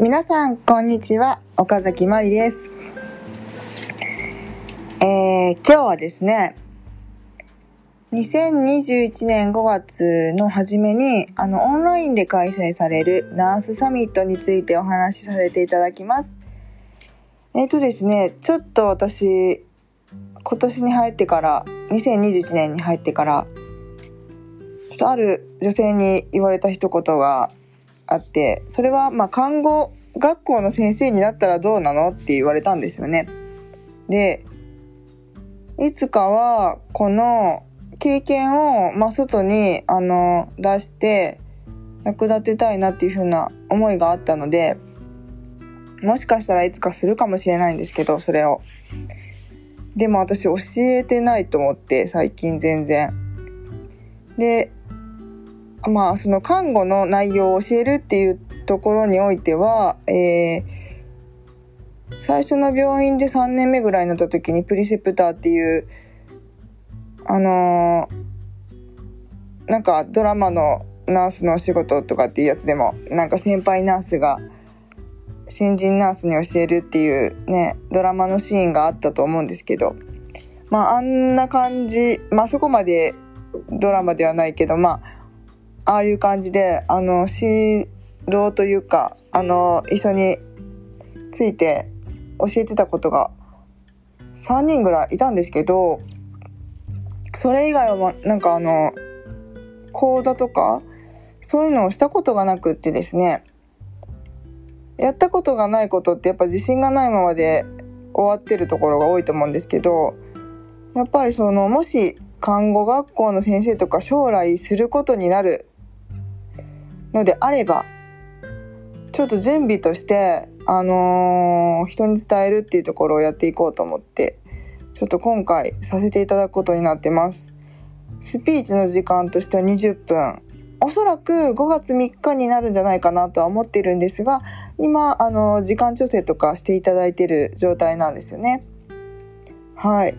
皆さん、こんにちは。岡崎まりです。えー、今日はですね、2021年5月の初めに、あの、オンラインで開催されるナースサミットについてお話しさせていただきます。えっ、とですね、ちょっと私、今年に入ってから、2021年に入ってから、ちょっとある女性に言われた一言があって、それは、ま、看護学校の先生になったらどうなのって言われたんですよね。で、いつかは、この経験を、ま、外に、あの、出して、役立てたいなっていうふうな思いがあったので、もしかしたらいつかするかもしれないんですけど、それを。でも私教えてないと思って、最近全然。で、まあ、その看護の内容を教えるっていうところにおいては、えー最初の病院で3年目ぐらいになった時にプリセプターっていう、あのーなんかドラマのナースのお仕事とかっていうやつでも、なんか先輩ナースが新人ナースに教えるっていうね、ドラマのシーンがあったと思うんですけど、まああんな感じ、まあそこまでドラマではないけど、まあ、ああいう感じで、あの、指導というか、あの、一緒について教えてたことが3人ぐらいいたんですけど、それ以外はなんかあの、講座とか、そういうのをしたことがなくってですね、やったことがないことってやっぱ自信がないままで終わってるところが多いと思うんですけど、やっぱりその、もし看護学校の先生とか将来することになるのであれば、ちょっと準備として、あのー人に伝えるっていうところをやっていこうと思って、ちょっと今回させていただくことになってます。スピーチの時間としては20分。おそらく5月3日になるんじゃないかなとは思ってるんですが、今、あの、時間調整とかしていただいてる状態なんですよね。はい。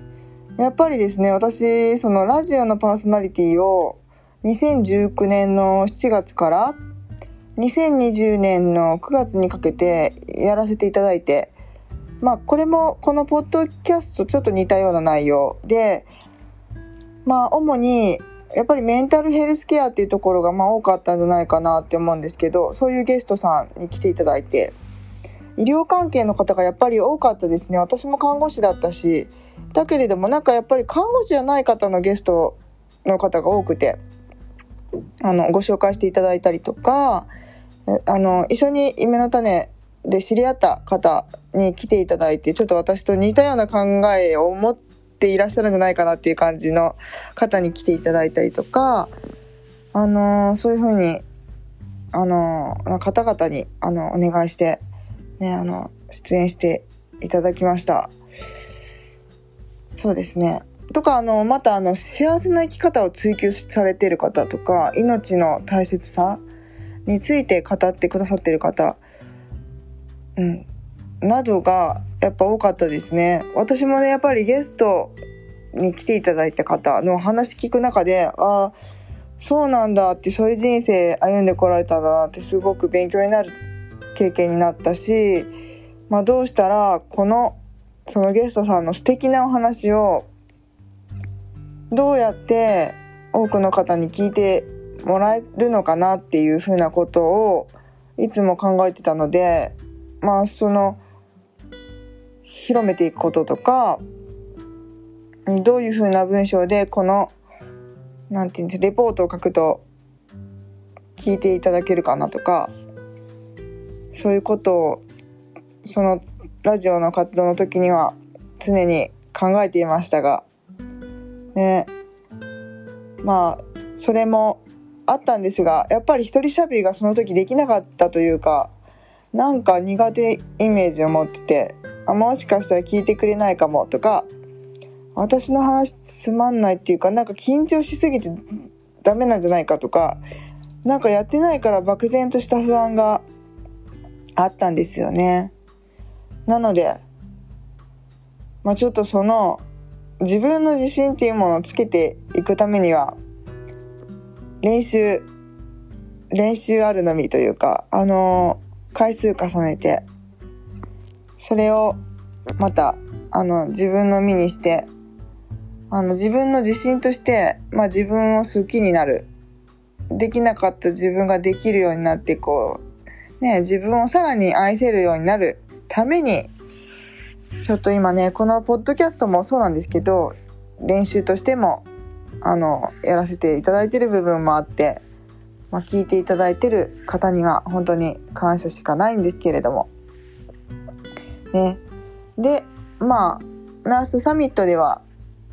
やっぱりですね、私、そのラジオのパーソナリティを2019年の7月から2020年の9月にかけてやらせていただいて、まあこれもこのポッドキャストちょっと似たような内容で、まあ主にやっぱりメンタルヘルスケアっていうところがまあ多かったんじゃないかなって思うんですけど、そういうゲストさんに来ていただいて、医療関係の方がやっぱり多かったですね。私も看護師だったし、だけれどもなんかやっぱり看護師じゃない方のゲストの方が多くて、あの、ご紹介していただいたりとか、あの、一緒に夢の種で知り合った方に来ていただいて、ちょっと私と似たような考えを持っていらっしゃるんじゃないかなっていう感じの方に来ていただいたりとか、あのそういうふうに、あの方々に、あの、お願いして、ね、あの、出演していただきました。そうですね。とか、あの、また、あの、幸せな生き方を追求されている方とか、命の大切さについて語ってくださっている方、うん、などが、やっぱ多かったですね。私もね、やっぱりゲストに来ていただいた方の話聞く中で、ああ、そうなんだって、そういう人生歩んでこられたんだなって、すごく勉強になる経験になったし、まあどうしたら、この、そのゲストさんの素敵なお話を、どうやって多くの方に聞いてもらえるのかなっていうふうなことを、いつも考えてたので、まあその、広めていくこととか、どういうふうな文章でこの、なんていうんですレポートを書くと聞いていただけるかなとか、そういうことを、そのラジオの活動の時には常に考えていましたが、ね、まあ、それもあったんですが、やっぱり一人喋りがその時できなかったというか、なんか苦手イメージを持ってて、あもしかしたら聞いてくれないかもとか、私の話つまんないっていうか、なんか緊張しすぎてダメなんじゃないかとか、なんかやってないから漠然とした不安があったんですよね。なので、まあちょっとその自分の自信っていうものをつけていくためには、練習、練習あるのみというか、あの回数重ねてそれをまたあの自分の身にしてあの自分の自信として、まあ、自分を好きになる。できなかった自分ができるようになってこうね自分をさらに愛せるようになるためにちょっと今ねこのポッドキャストもそうなんですけど練習としてもあのやらせていただいてる部分もあって、まあ、聞いていただいてる方には本当に感謝しかないんですけれども。ね。でまあナースサミットでは、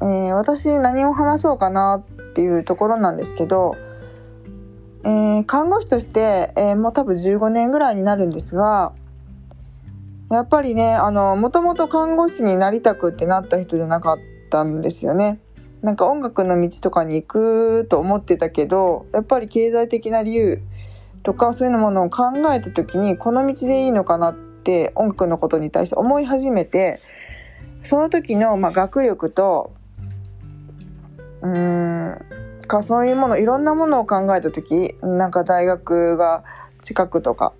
えー、私何を話そうかなっていうところなんですけど、えー、看護師として、えー、もう多分15年ぐらいになるんですがやっぱりねあのもともと看護師になりたくってなった人じゃなかったんですよね。なんか音楽の道とかに行くと思ってたけどやっぱり経済的な理由とかそういうものを考えた時にこの道でいいのかなって音楽のことに対して思い始めてその時の、まあ、学力とうーんかそういうものいろんなものを考えた時なんか大学が近くとか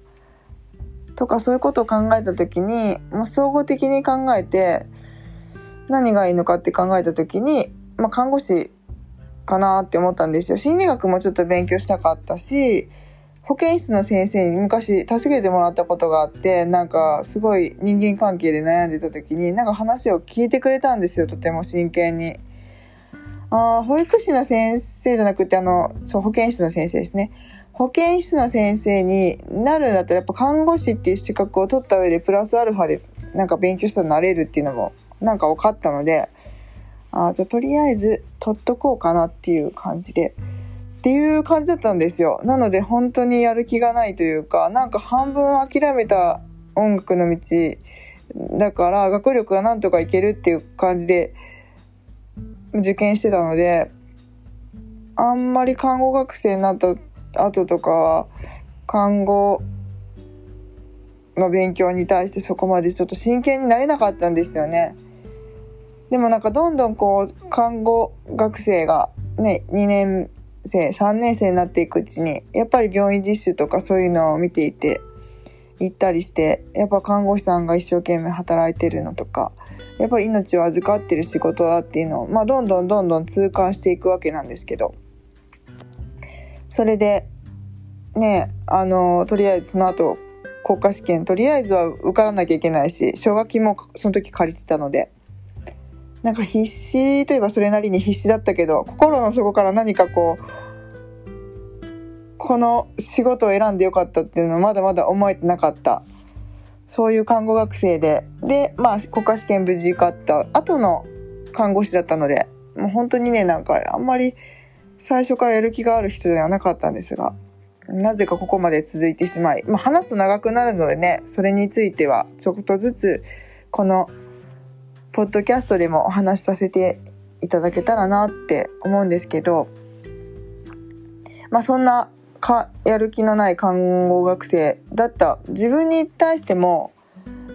とかそういうことを考えた時にもう総合的に考えて何がいいのかって考えた時に、まあ、看護師かなって思ったんですよ。心理学もちょっと勉強したかったし保健室の先生に昔助けてもらったことがあってなんかすごい人間関係で悩んでた時になんか話を聞いてくれたんですよとても真剣に。あ保育士の先生じゃなくてあのそう保健室の先生ですね。保健室の先生になるんだったらやっぱ看護師っていう資格を取った上でプラスアルファでなんか勉強したらなれるっていうのもなんか分かったのであじゃあとりあえず取っとこうかなっていう感じでっていう感じだったんですよなので本当にやる気がないというかなんか半分諦めた音楽の道だから学力がなんとかいけるっていう感じで受験してたのであんまり看護学生になった後とかは看護の勉強に対してそこまでちょっと真剣になれなかったんですよね。でもなんかどんどんこう看護学生がね2年生3年生になっていくうちにやっぱり病院実習とかそういうのを見ていて行ったりしてやっぱ看護師さんが一生懸命働いてるのとかやっぱり命を預かってる仕事だっていうのを、まあ、どんどんどんどん痛感していくわけなんですけど。それでねあのとりあえずその後国家試験とりあえずは受からなきゃいけないし奨学金もその時借りてたので。なんか必死といえばそれなりに必死だったけど心の底から何かこうこの仕事を選んでよかったっていうのはまだまだ思えてなかった。そういう看護学生で。でまあ国家試験無事受かった後の看護師だったのでもう本当にねなんかあんまり最初からやる気がある人ではなかったんですがなぜかここまで続いてしまい、まあ、話すと長くなるのでね、それについてはちょっとずつこのポッドキャストでもお話しさせていただけたらなって思うんですけど、まあそんなかやる気のない看護学生だった自分に対しても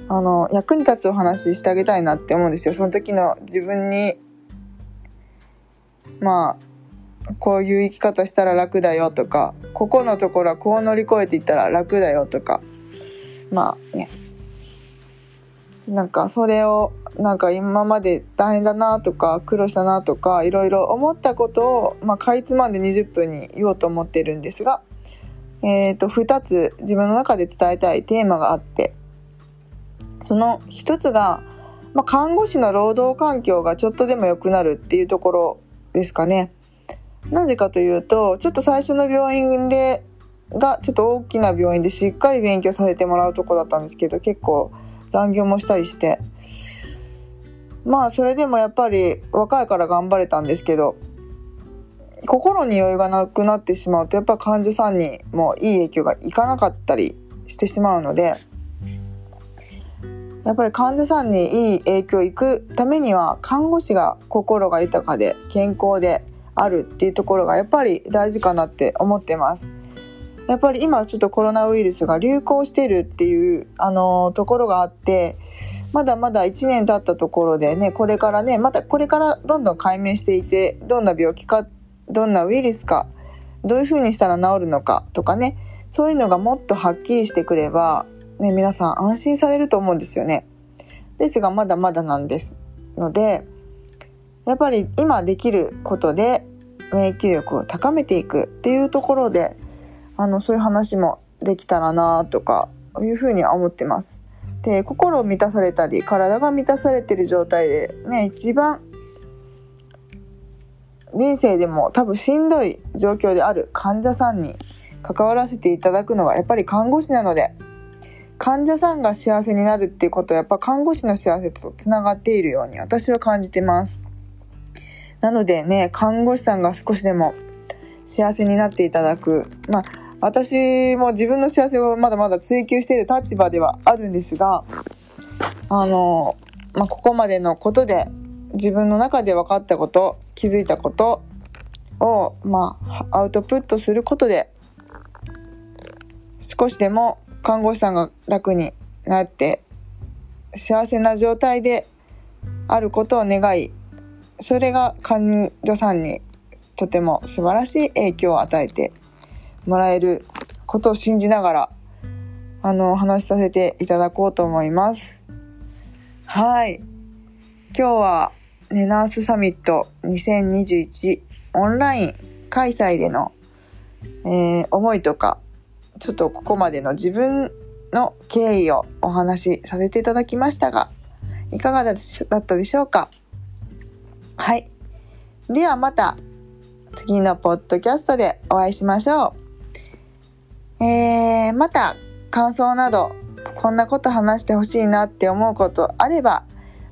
あの役に立つお話してあげたいなって思うんですよ。その時の自分にまあこういう生き方したら楽だよとかここのところはこう乗り越えていったら楽だよとかまあねなんかそれをなんか今まで大変だなとか苦労したなとかいろいろ思ったことを、まあ、かいつまんで20分に言おうと思ってるんですが、えー、と2つ自分の中で伝えたいテーマがあってその1つが、まあ、看護師の労働環境がちょっとでも良くなるっていうところですかね。なぜかというと、ちょっと最初の病院で、がちょっと大きな病院でしっかり勉強させてもらうとこだったんですけど、結構残業もしたりして。まあそれでもやっぱり若いから頑張れたんですけど、心に余裕がなくなってしまうとやっぱ患者さんにもいい影響がいかなかったりしてしまうのでやっぱり患者さんにいい影響いくためには看護師が心が豊かで健康であるっていうところがやっぱり大事かなって思ってます。やっぱり今ちょっとコロナウイルスが流行してるっていうあのところがあってまだまだ1年経ったところでねこれからねまたこれからどんどん解明していてどんな病気かどんなウイルスかどういうふうにしたら治るのかとかねそういうのがもっとはっきりしてくればね、皆さん安心されると思うんですよね。ですが、まだまだなんですので、やっぱり今できることで免疫力を高めていくっていうところで、あの、そういう話もできたらなとか、いうふうには思ってます。で、心を満たされたり、体が満たされてる状態で、ね、一番、人生でも多分しんどい状況である患者さんに関わらせていただくのがやっぱり看護師なので、患者さんが幸せになるっていうことはやっぱ看護師の幸せとつながっているように私は感じてます。なのでね、看護師さんが少しでも幸せになっていただく。まあ、私も自分の幸せをまだまだ追求している立場ではあるんですが、あの、まあ、ここまでのことで自分の中で分かったこと、気づいたことを、まあ、アウトプットすることで、少しでも看護師さんが楽になって、幸せな状態であることを願い、それが患者さんにとても素晴らしい影響を与えてもらえることを信じながら、あの、話しさせていただこうと思います。はい。今日は、ね、ナースサミット2021オンライン開催での、えー、思いとか、ちょっとここまでの自分の経緯をお話しさせていただきましたが、いかがだったでしょうか？はい。ではまた次のポッドキャストでお会いしましょう。えー、また感想などこんなこと話してほしいなって思うことあれば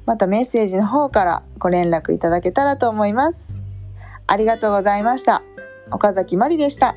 またメッセージの方からご連絡いただけたらと思います。ありがとうございました。岡崎まりでした。